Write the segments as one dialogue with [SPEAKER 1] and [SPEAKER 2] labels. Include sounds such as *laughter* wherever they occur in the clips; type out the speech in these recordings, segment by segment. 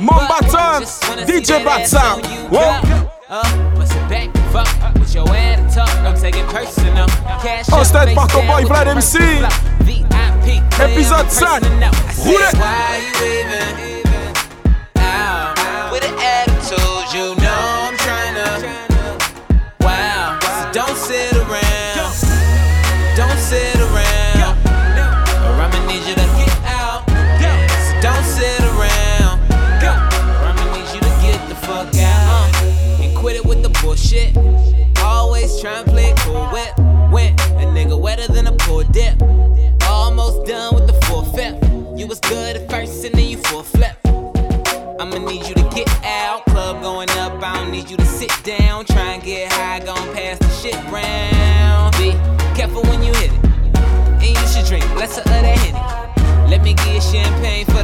[SPEAKER 1] Mamba Time,
[SPEAKER 2] DJ Batsa. Whoa.
[SPEAKER 1] Up, what's it back? Fuck with your attitude. Don't take it personal. Cash
[SPEAKER 2] oh, stand back
[SPEAKER 1] up,
[SPEAKER 2] boy, Vlad MC. Épisode 5.
[SPEAKER 1] Roulette. get high, gon' pass the shit round. Be careful when you hit it. And you should drink less of that hitty. Let me get champagne for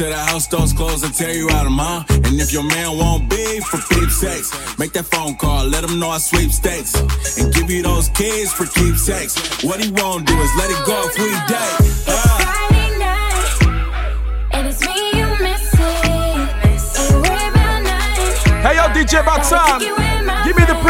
[SPEAKER 1] Till the
[SPEAKER 3] house doors close, I tear you out of mine. And if your man won't be for peep make that phone call, let him know I sweep stakes. And give you those kids for keepsakes. What he won't do is let it go if we date.
[SPEAKER 4] Uh.
[SPEAKER 2] Hey yo, DJ Batsan, give me the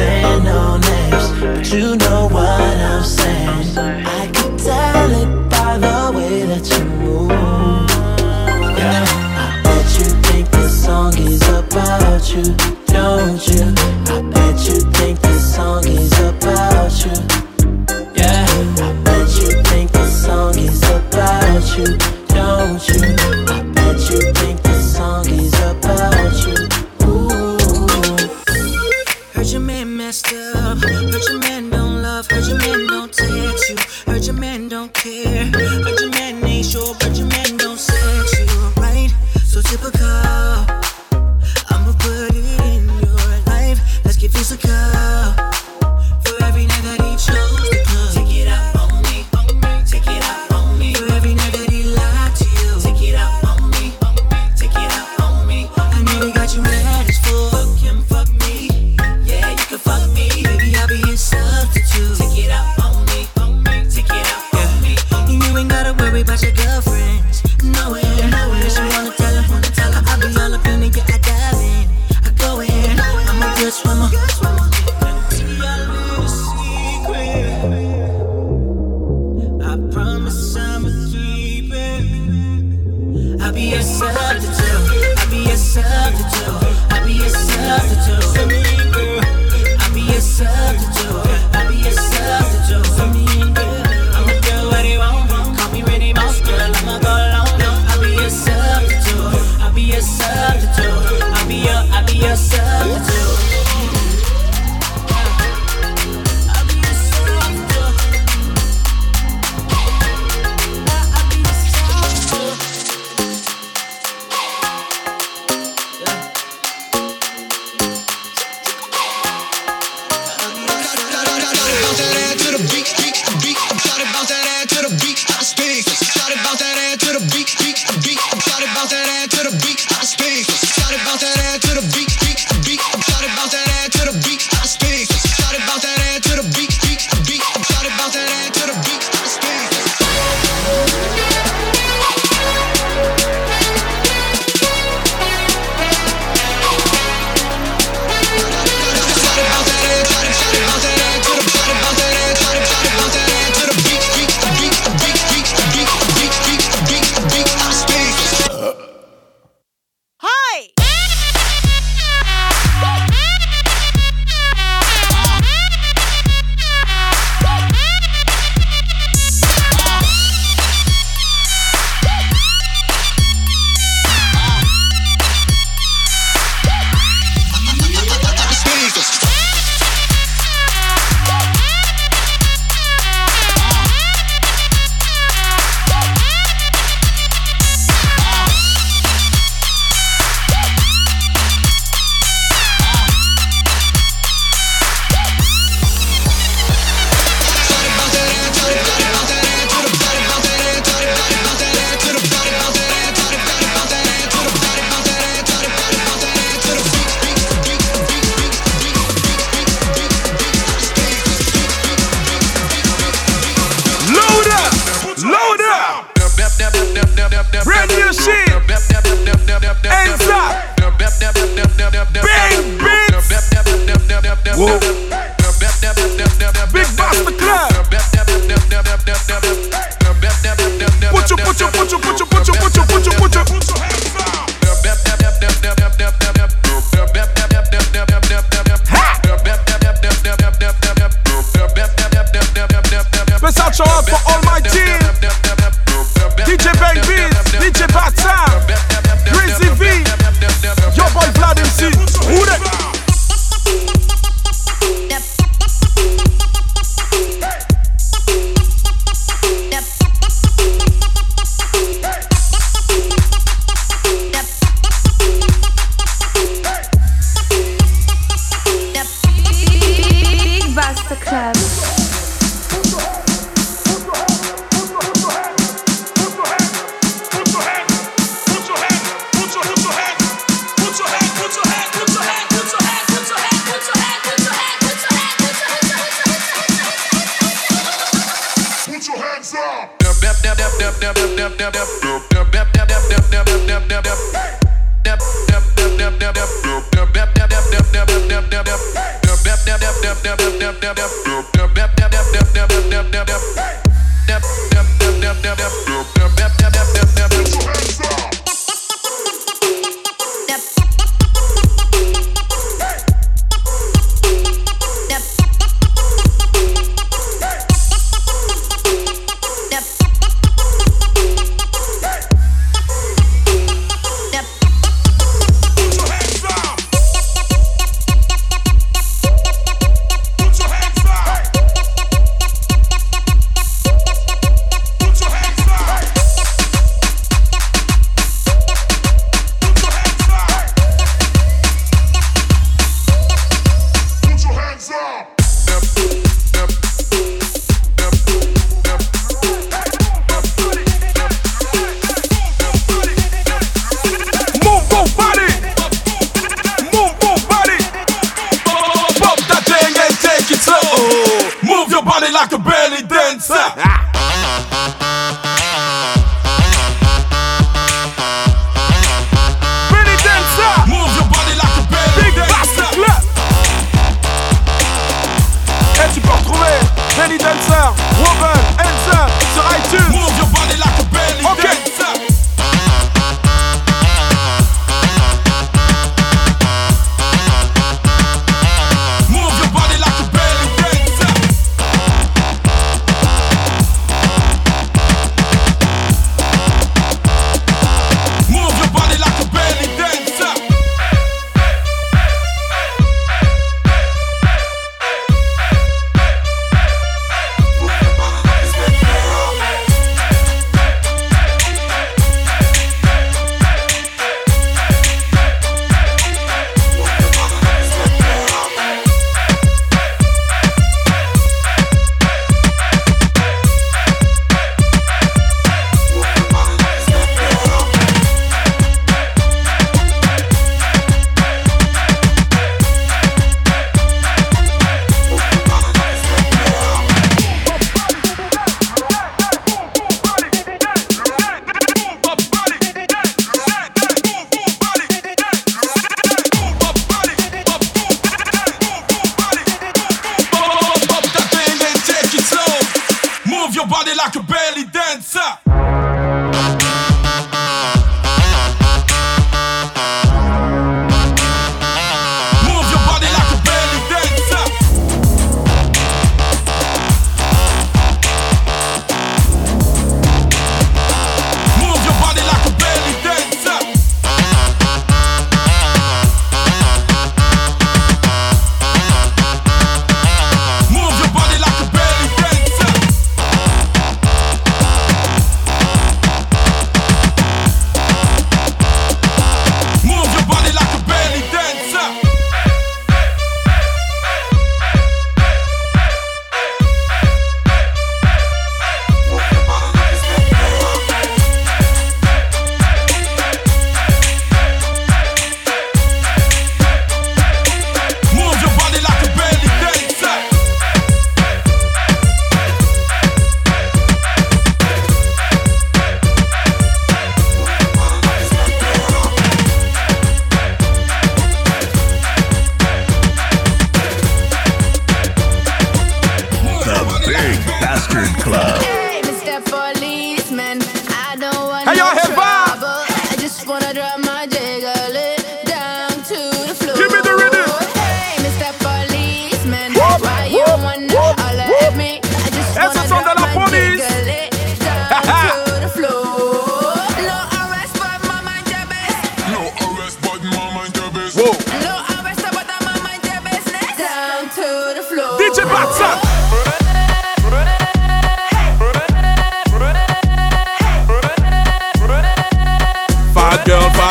[SPEAKER 5] saying no names, but you know what I'm saying. like a belly dancer.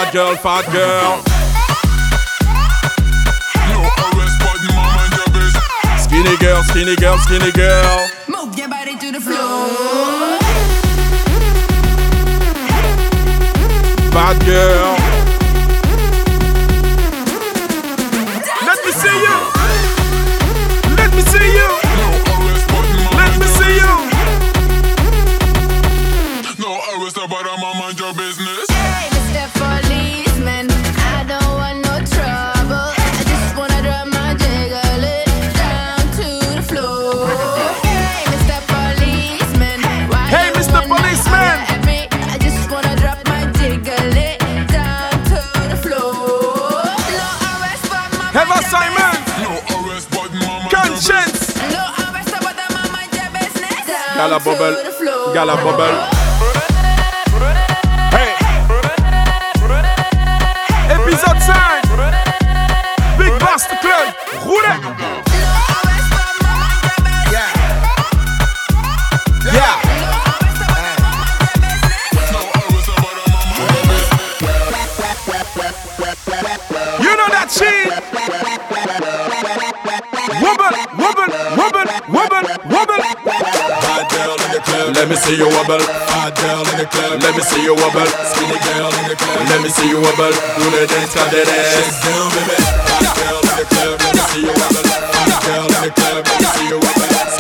[SPEAKER 5] fat girl, fat girl. Skinny girl,
[SPEAKER 6] skinny girl, skinny girl. Move your
[SPEAKER 3] body to
[SPEAKER 7] the floor. Bad girl.
[SPEAKER 6] Gala bubble, gala bubble.
[SPEAKER 3] Let me see you wobble. Hot girl in the club. Let me see you wobble. Skinny girl in the club. Let me see you wobble. Do the dance, clap that ass. Shake down, baby. Hot girl in the club. Let me see you wobble. Hot girl in the club. Let me see you wobble.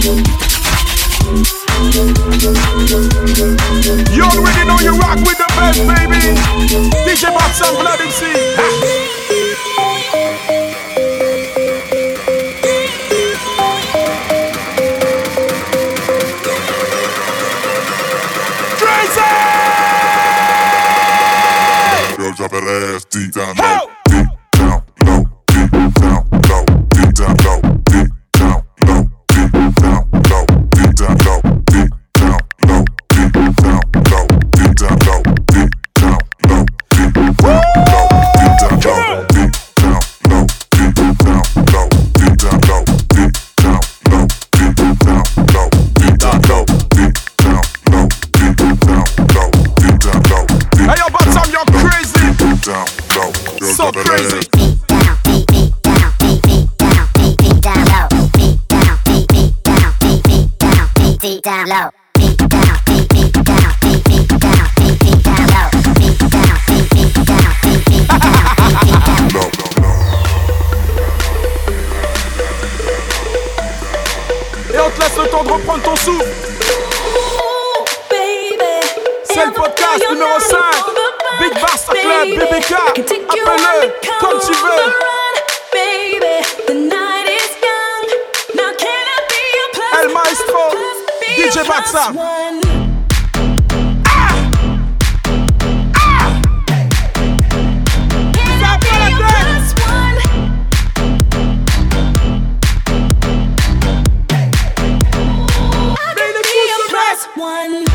[SPEAKER 3] Yeah.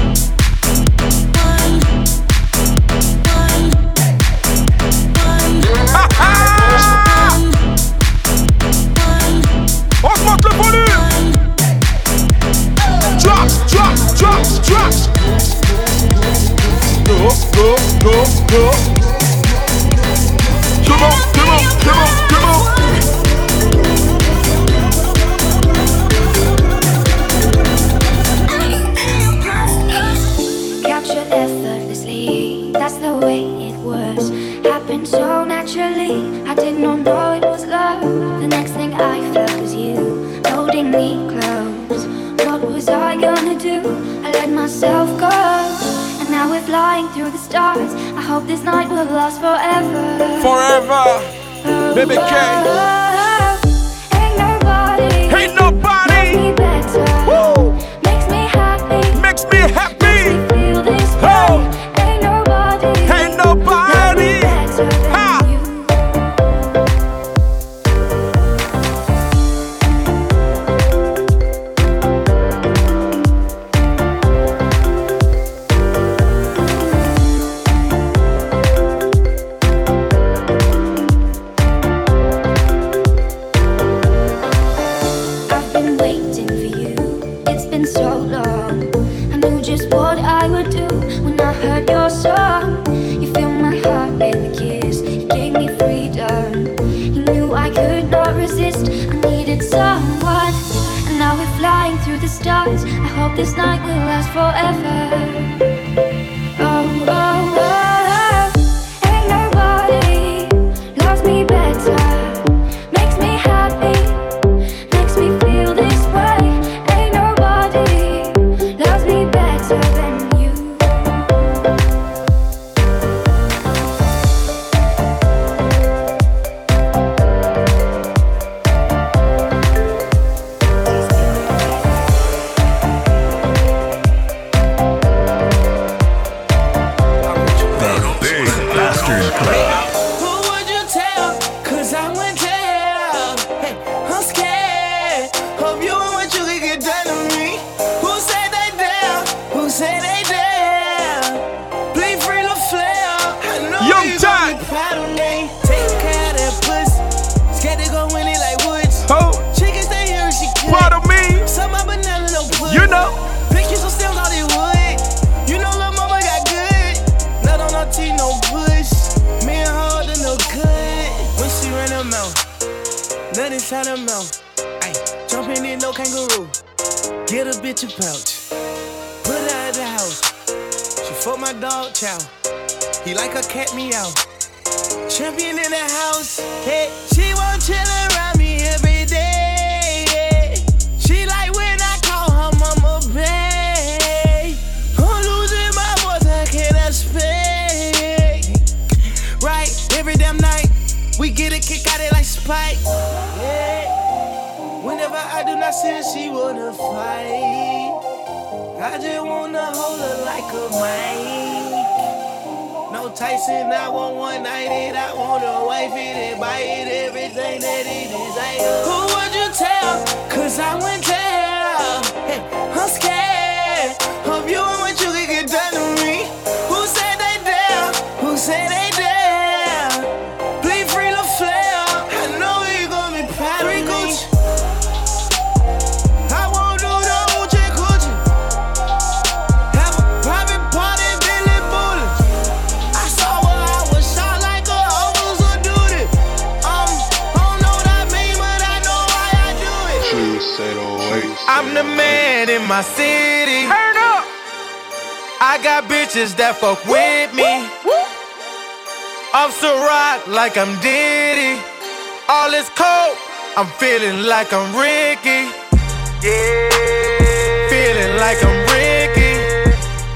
[SPEAKER 3] you
[SPEAKER 6] hope this night will last forever.
[SPEAKER 8] Forever. Baby K.
[SPEAKER 9] my city. Turn up. I got bitches that fuck with me. Off the rock like I'm Diddy. All is cold. I'm feeling like I'm Ricky. Yeah. Feeling like I'm Ricky.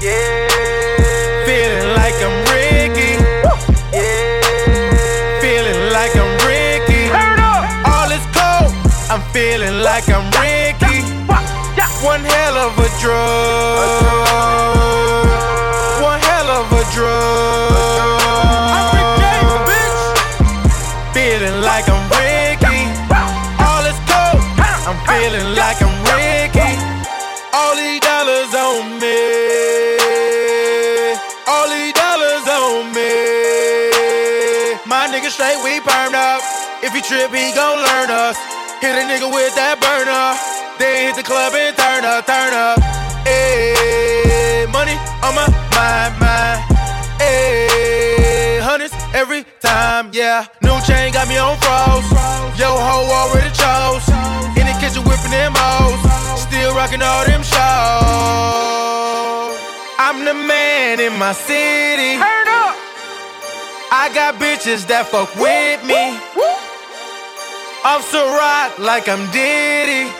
[SPEAKER 9] Yeah. Feeling like I'm Ricky. Yeah. Feeling like I'm Ricky. Turn up. All is cold. I'm feeling like I'm Ricky. One hell of a drug. One hell of a drug. Feeling like I'm Ricky. All is cold. I'm feeling like I'm Ricky. All these dollars on me. All these dollars on me. My nigga straight, we burned up. If he trip, he gon' learn us. Hit a nigga with that burner. Then hit the club and turn up, turn up. Ayy, money on my mind, mind. Ayy, hundreds every time, yeah. New chain got me on froze. Yo ho already chose. In the kitchen whipping them hoes. Still rocking all them shows. I'm the man in my city. Turn up. I got bitches that fuck with me. Off the rock like I'm Diddy.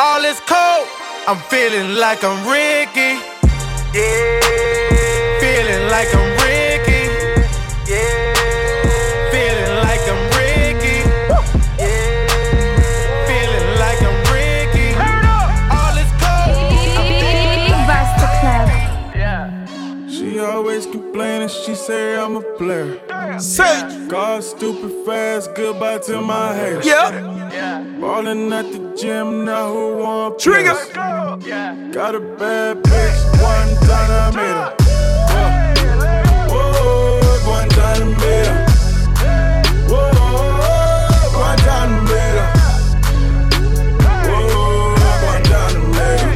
[SPEAKER 9] All is cold. I'm feeling like I'm Ricky. Yeah. Feeling like I'm Ricky. Yeah. Feeling like I'm Ricky. Yeah. Feeling like I'm Ricky. All is cold.
[SPEAKER 3] She always complaining, she say I'm a player.
[SPEAKER 6] Say,
[SPEAKER 3] God stupid fast, goodbye to my haters.
[SPEAKER 6] yeah,
[SPEAKER 3] Ballin' at the gym, now who want
[SPEAKER 6] trigger.
[SPEAKER 3] place? Got a bad bitch, one time I made her. Whoa, one time I. Whoa, one time I made her. Whoa, one time I made her.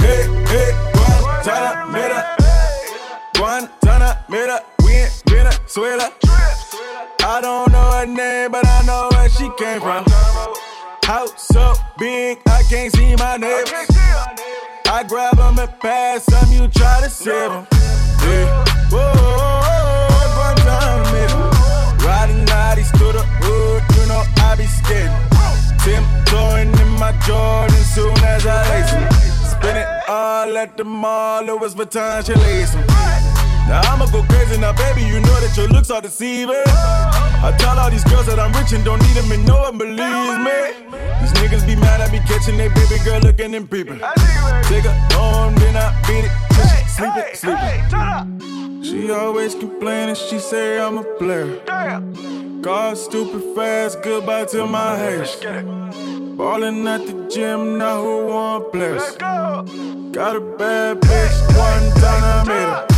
[SPEAKER 3] Hey, hey, one time I made her. One time I made her. We in Venezuela. I don't know her name, but I know where she came from. House so big, I can't see my neighbors. I grab them and pass them, you try to save them. Yeah. Whoa, Guantanamo. Riding nighties to the hood, you know I be scared. Tiptoeing in my Jordan soon as I lace them. Spin it all at the mall, Louis Vuitton, she lace 'em. Now I'ma go crazy now, baby. You know that your looks are deceiving. I tell all these girls that I'm rich and don't need them, and no one believes me. These niggas be mad I be catching their baby girl looking and peeping. Take her home, then I beat it. till she Sleeping, sleeping. She always complaining, she say I'm a player. God stupid fast, goodbye to my hash. Ballin' at the gym, now who want players? Got a bad bitch, one time I made her.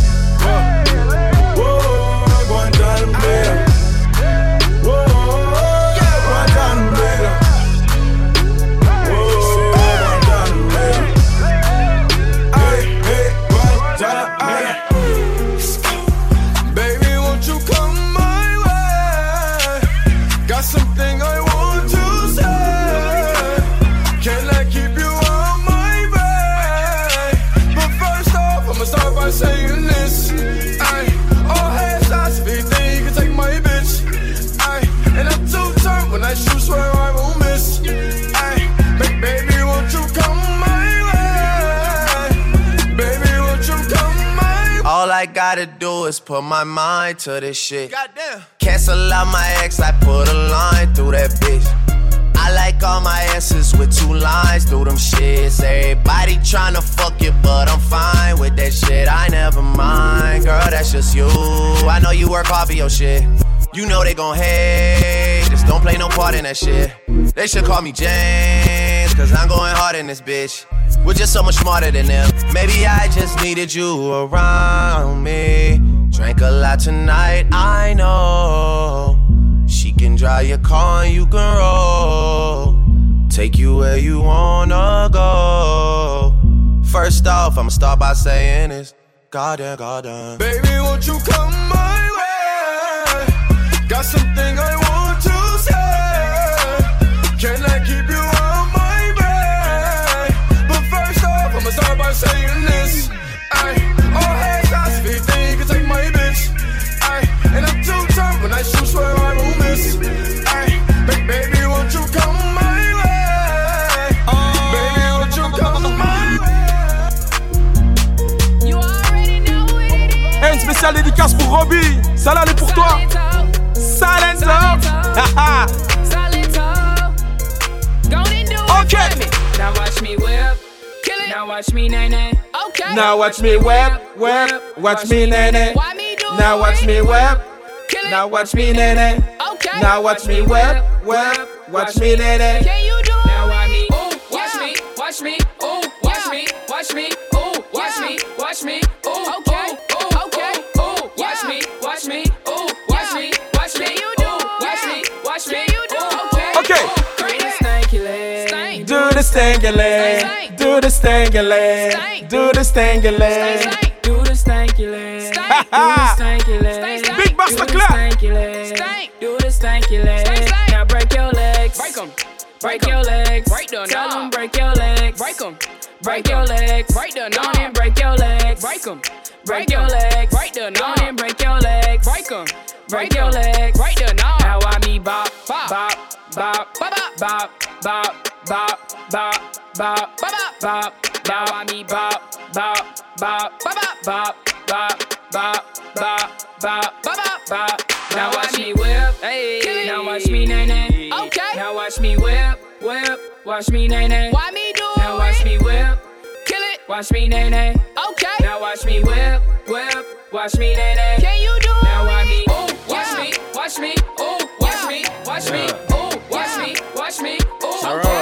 [SPEAKER 10] Gotta do is put my mind to this shit.
[SPEAKER 3] Goddamn.
[SPEAKER 10] Cancel out my ex, I put a line through that bitch. I like all my S's with two lines through them shits. Everybody tryna fuck it, but I'm fine with that shit. I never mind, girl, that's just you. I know you work hard for your shit. You know they gon' hate, just don't play no part in that shit. They should call me James, cause I'm going hard in this bitch. We're just so much smarter than them. Maybe I just needed you around me. Drank a lot tonight, I know. She can drive your car and you can roll. Take you where you wanna go. First off, I'ma start by saying this. Goddamn, goddamn.
[SPEAKER 3] Baby, won't you come my way? Got something
[SPEAKER 6] Robbie. Ça là, est pour toi. Haha. Okay.
[SPEAKER 11] Now watch me whip. Kill it. Now watch me nay nay. Okay.
[SPEAKER 6] Now watch me whip, whip, watch me nene.
[SPEAKER 11] Why me do
[SPEAKER 6] Now watch me whip.
[SPEAKER 11] Kill it.
[SPEAKER 6] Now watch me nene.
[SPEAKER 11] Okay.
[SPEAKER 6] Now watch me whip, whip, watch me nene.
[SPEAKER 11] Can you do it? Now why me? Ooh, watch me, watch me. thing you leg.
[SPEAKER 6] Do the thing. Do the thing you leg.
[SPEAKER 11] Do this thing you leg. the club. Do the thing. Now break your legs. Break them. Break your legs. Break them. Tell them break your legs. Break them. Break your legs. Break them. No, then break your legs. Break them. Break your legs. Break them. No, then break your legs. Break them. Break your legs. Break them. Now I me bop, bop, bop, bop, bop, bop bop bop bop bop bop bop. Now I me bop bop bop bop bop bop bop bop bop bop bop. Now watch me whip. Hey. Now watch me nay nay. Okay. Now watch me whip whip. Watch me nay nay. Why me do it? Now watch me whip. Kill it. Watch me nay nay. Okay. Now watch me whip whip. Watch me nay nay. Can you do it? Now oh, watch me. Ooh, watch me. Watch me. Ooh, watch me. Watch me.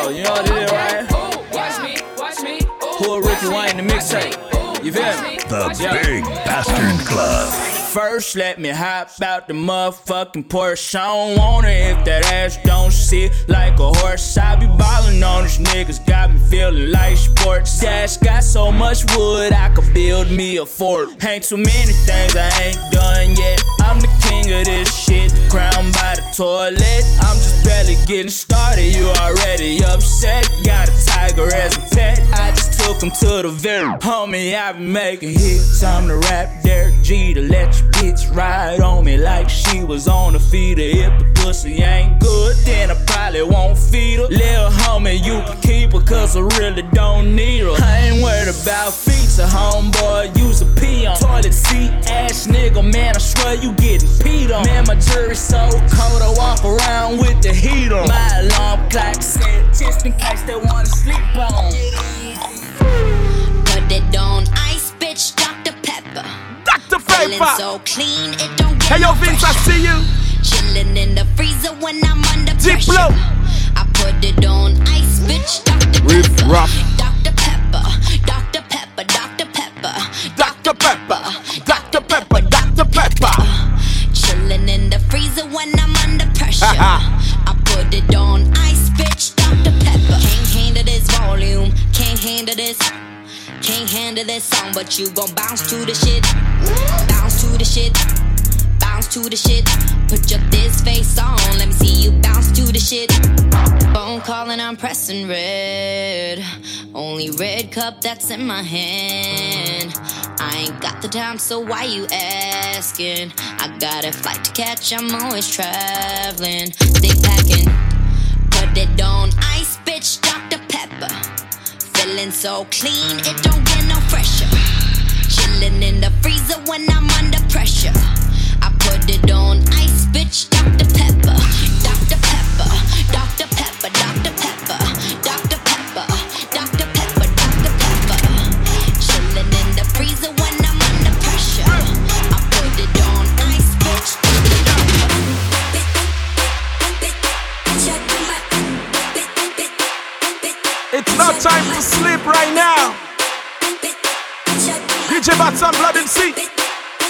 [SPEAKER 11] Ooh,
[SPEAKER 12] you know what it is, right?
[SPEAKER 11] Ooh, watch me. Watch me. Ooh,
[SPEAKER 12] Pull Ricky Wayne the mixtape. You feel me?
[SPEAKER 13] The Big Bastard Club.
[SPEAKER 12] First, let me hop out the motherfucking Porsche. I don't want it if that ass don't sit like a horse. I be ballin' on these niggas, got me feelin' like sports. Dash got so much wood, I could build me a fort. Ain't too many things I ain't done yet. I'm the king of this shit, crowned by the toilet. I'm just barely getting started, you already upset. Got a tiger as a pet, I just took him to the very homie. I've been making hits. I'm the rap Derek Jeter let your bitch ride on me like she was on the feeder. If the pussy ain't good, then I probably won't feed her. Little homie, you can keep her, cause I really don't need her. I ain't worried about feature, homeboy. Use a pee on toilet seat, ass nigga. Man, I swear you getting peed on. Man, my jury's so cold, I walk around with the heat on. My alarm clock said just in case they wanna sleep on.
[SPEAKER 14] Put it on ice, bitch, Dr. Pepper.
[SPEAKER 15] Dr.
[SPEAKER 14] Feeling
[SPEAKER 15] Pepper.
[SPEAKER 14] so clean, it don't get
[SPEAKER 15] Hey yo, Vince, I see you.
[SPEAKER 14] Chillin' in the freezer when I'm under
[SPEAKER 15] Deep
[SPEAKER 14] pressure.
[SPEAKER 15] blow.
[SPEAKER 14] I put it on ice, bitch, Dr.
[SPEAKER 15] Riff
[SPEAKER 14] Pepper.
[SPEAKER 15] rough.
[SPEAKER 14] Dr. Pepper, Dr. Pepper, Dr. Pepper.
[SPEAKER 15] Dr. Pepper, Dr.
[SPEAKER 14] I put it on ice, bitch, Dr. Pepper. Can't handle this volume, can't handle this. Can't handle this song, but you gon' bounce to the shit. Bounce to the shit. Bounce to the shit. Put your this face on, let me see you bounce to the shit. Phone calling, I'm pressing red. Only red cup that's in my hand. I ain't got the time, so why you asking? I got a flight to catch, I'm always traveling. Stay packing, put it on ice, bitch, Dr. Pepper. Feeling so clean, it don't get no fresher. Chillin' in the freezer when I'm under pressure. I put it on ice, bitch, Dr. Pepper. Dr. Pepper, Dr. Pepper, Dr. Pepper, Dr. Pepper, Dr. Pepper, Dr. Pepper. Chillin' in the freezer when I'm under pressure. I put it on ice, bitch,
[SPEAKER 15] It's not time to sleep right now. DJ Batsan, Blood and Sea.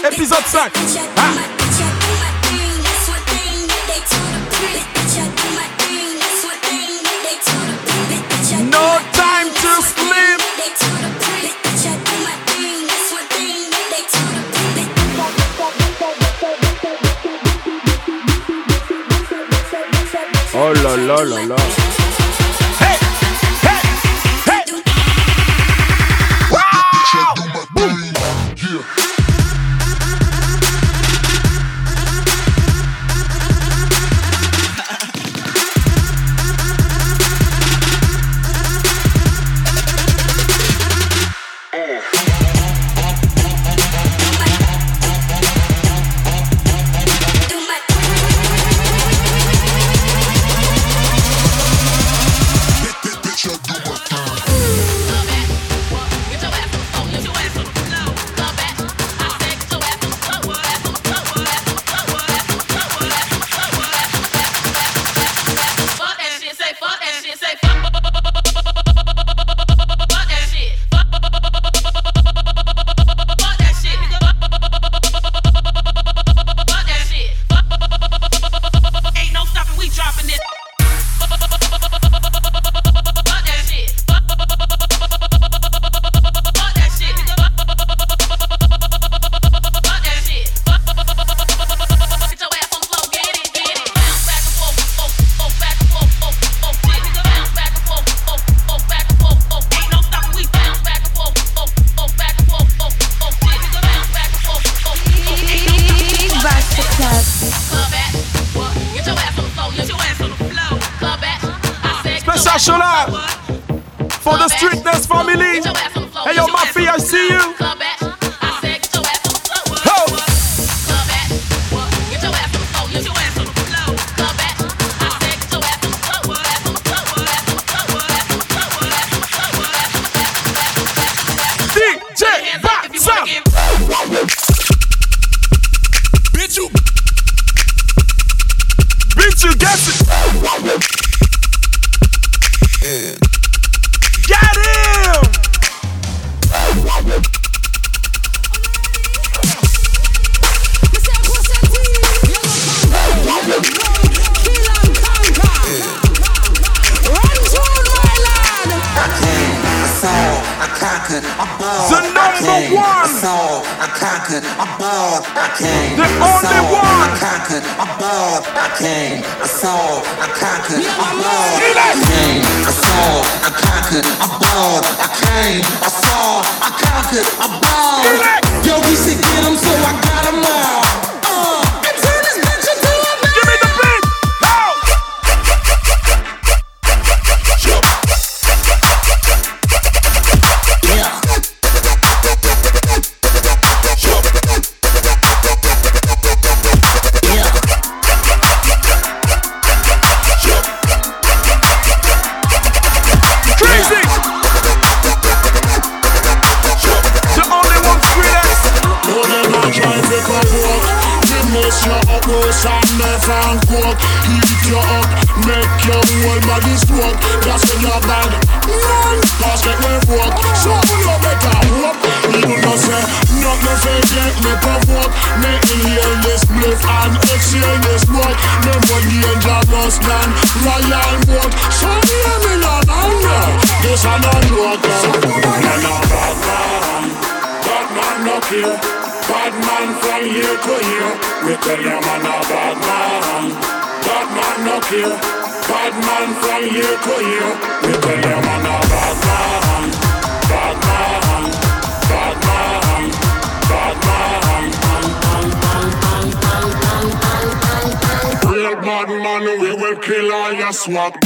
[SPEAKER 15] Épisode 5. Ah. No time to sleep. Oh là là là là.
[SPEAKER 16] Kill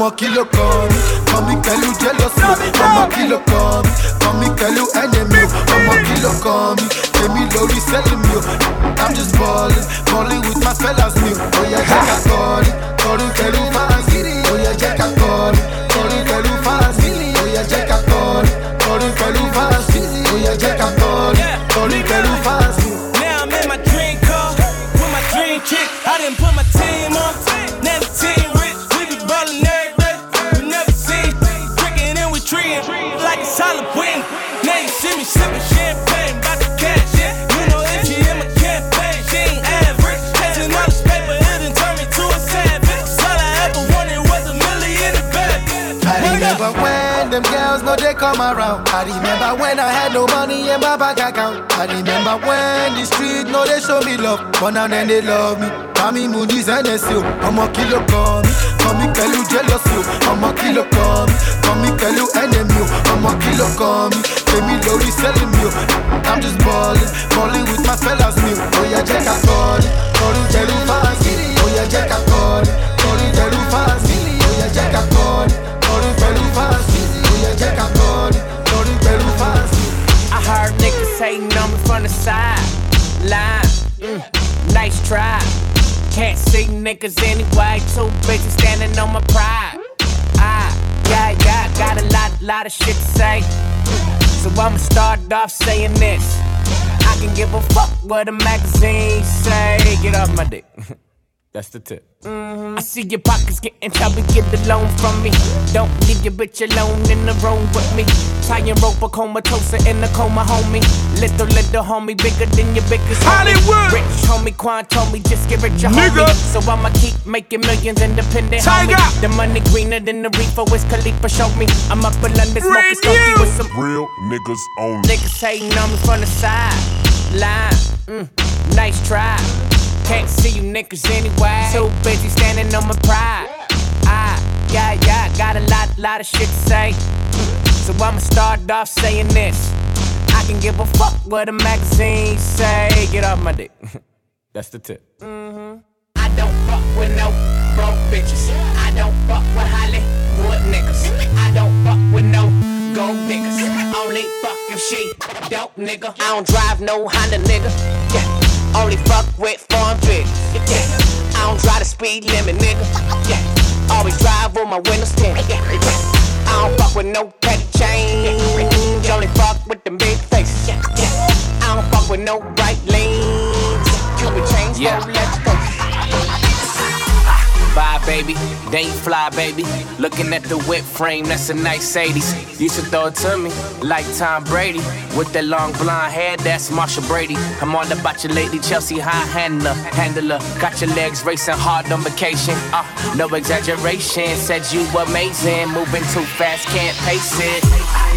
[SPEAKER 17] NSC, ọmọ kí but now then they love me. Mami Moody's NSC, ọmọ kí
[SPEAKER 1] a kọ́ of shit to say. So I'ma start off saying this. I can give a fuck what the magazine say. Get off my dick. *laughs* That's the tip. mm I see your pockets getting chubby, get the loan from me. Don't leave your bitch alone in the room with me. Try and rope a comatose in the coma, homie. Little, little homie, bigger than your biggest Hollywood. Rich homie, Quan told me just get rich, your
[SPEAKER 6] Nigga.
[SPEAKER 1] homie. So I'ma keep making millions independent,
[SPEAKER 6] Tiger.
[SPEAKER 1] homie. The money greener than the reefer, Wiz Khalifa showed me. I'm up in London smoking skunky with some
[SPEAKER 18] Real niggas only.
[SPEAKER 1] Niggas hating on me from the side. Line, mm, nice try. Can't see you niggas anyway. Too busy standing on my pride. I, yeah, yeah, got a lot, lot of shit to say. Mm-hmm. So I'ma start off saying this. I can give a fuck what the magazines say. Get off my dick. *laughs* That's the tip. Mm-hmm. I don't fuck with no broke bitches. I don't fuck with Hollywood niggas. I don't fuck with no gold diggers. Only fuck if she dope nigga. I don't drive no Honda nigga. Yeah. Only fuck with foreign pigs. Yeah. I don't drive the speed limit nigga. Yeah. Always drive with my windows tinted. Yeah. I don't fuck with no petty change. Only fuck with them big faces. Yeah. Yeah. I don't fuck with no right lanes. Cupid chains, yeah. let's go. Bye, baby. They fly, baby. Looking at the whip frame, that's a nice 80s. Used to throw it to me like Tom Brady. With that long blonde hair, that's Marcia Brady. I'm all about you lately, Chelsea high handler. Handler, got your legs racing hard on vacation. Uh, no exaggeration, said you amazing. Moving too fast, can't pace it.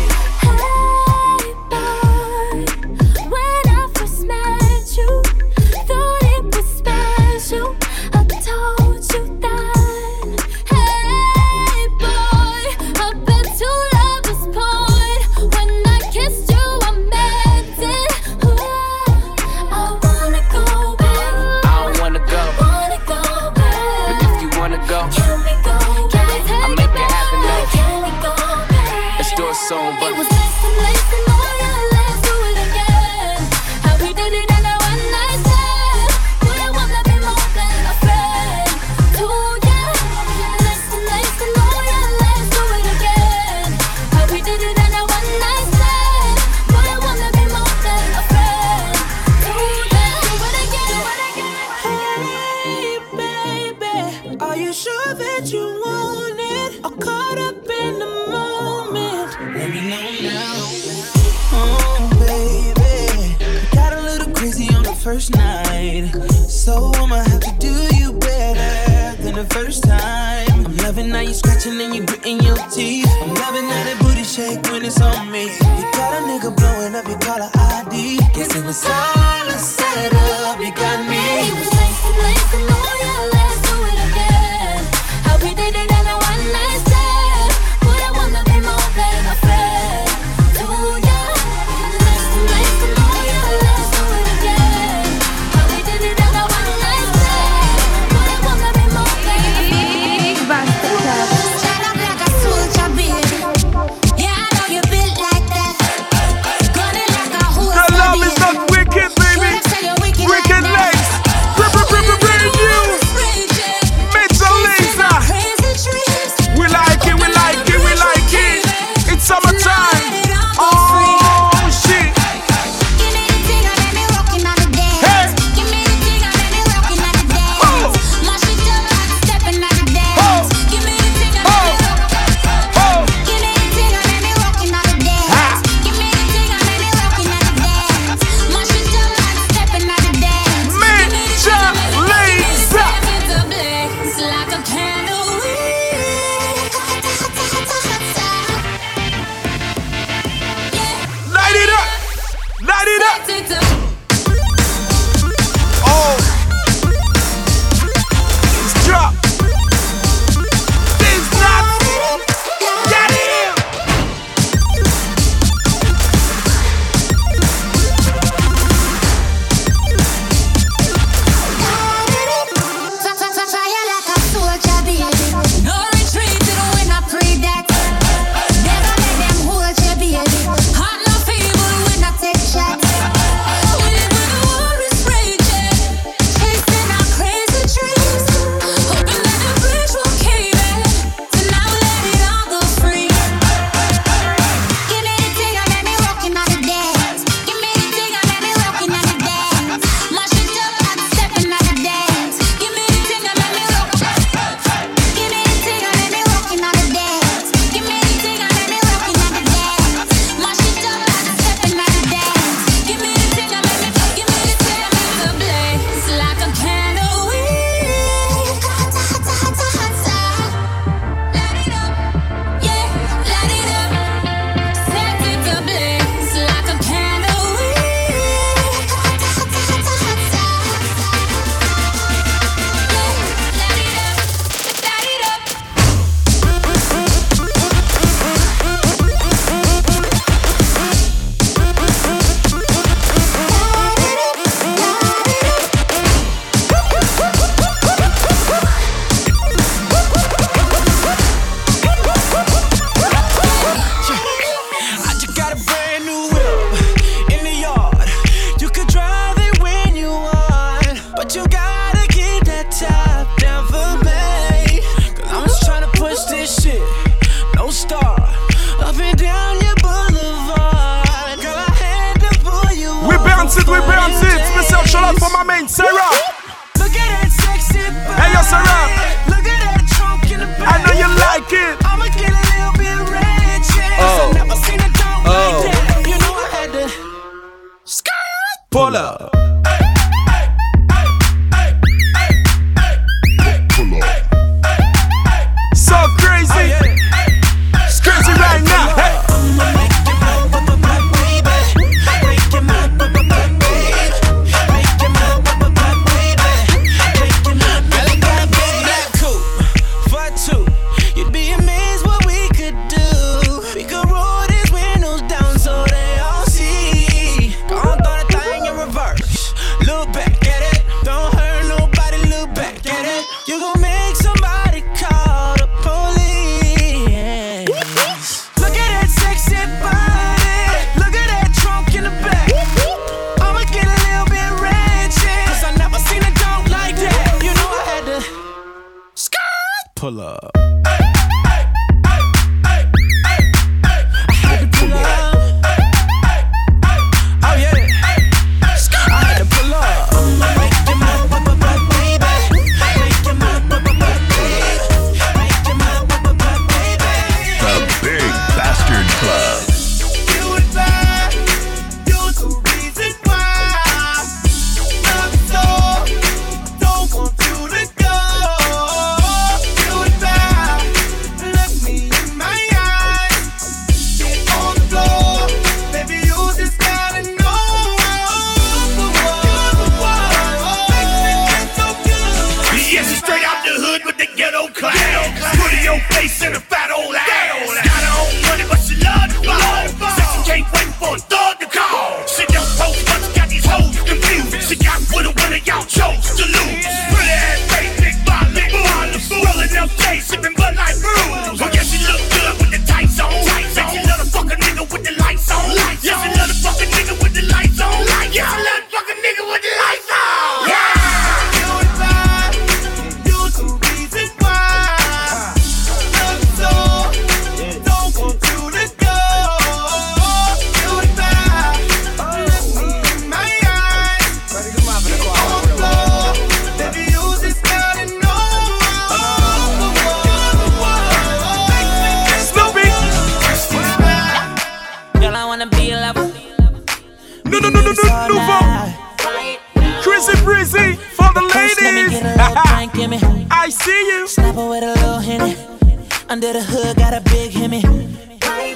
[SPEAKER 5] Under the hood, got a big hemi.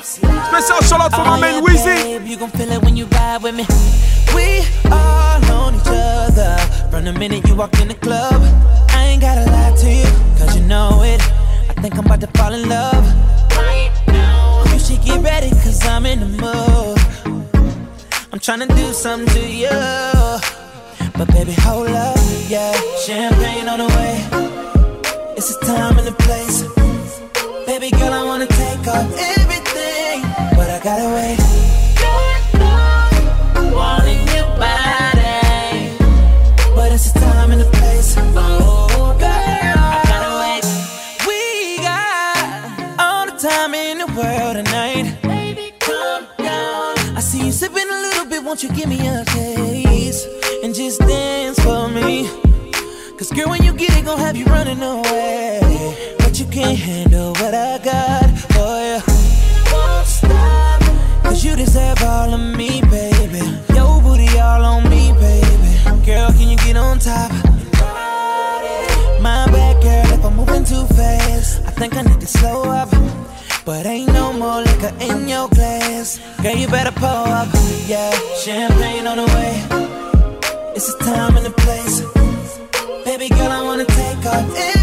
[SPEAKER 6] Special shout out for my oh, man Weezy.
[SPEAKER 5] You gon' feel it when you ride with me. We all on each other. From the minute you walk in the club, I ain't gotta lie to you, cause you know it. I think I'm about to fall in love. You should get ready, cause I'm in the mood. I'm tryna do something to you. But baby, hold up, yeah. Champagne on the way. It's the time and the place. But I gotta wait. Wanting your body, but it's the time and the place. Oh, I gotta wait. We got all the time in the world tonight. Baby, calm down. I see you sipping a little bit, won't you give me a taste and just dance for me? Cause girl, when you get it, gon' have you running away. Think I need to slow up. But ain't no more liquor in your glass. Girl, you better pull up. Yeah, champagne on the way. It's the time and the place. Baby girl, I wanna take off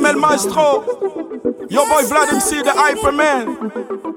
[SPEAKER 6] Maestro. Your boy Vlad MC, the Hyperman.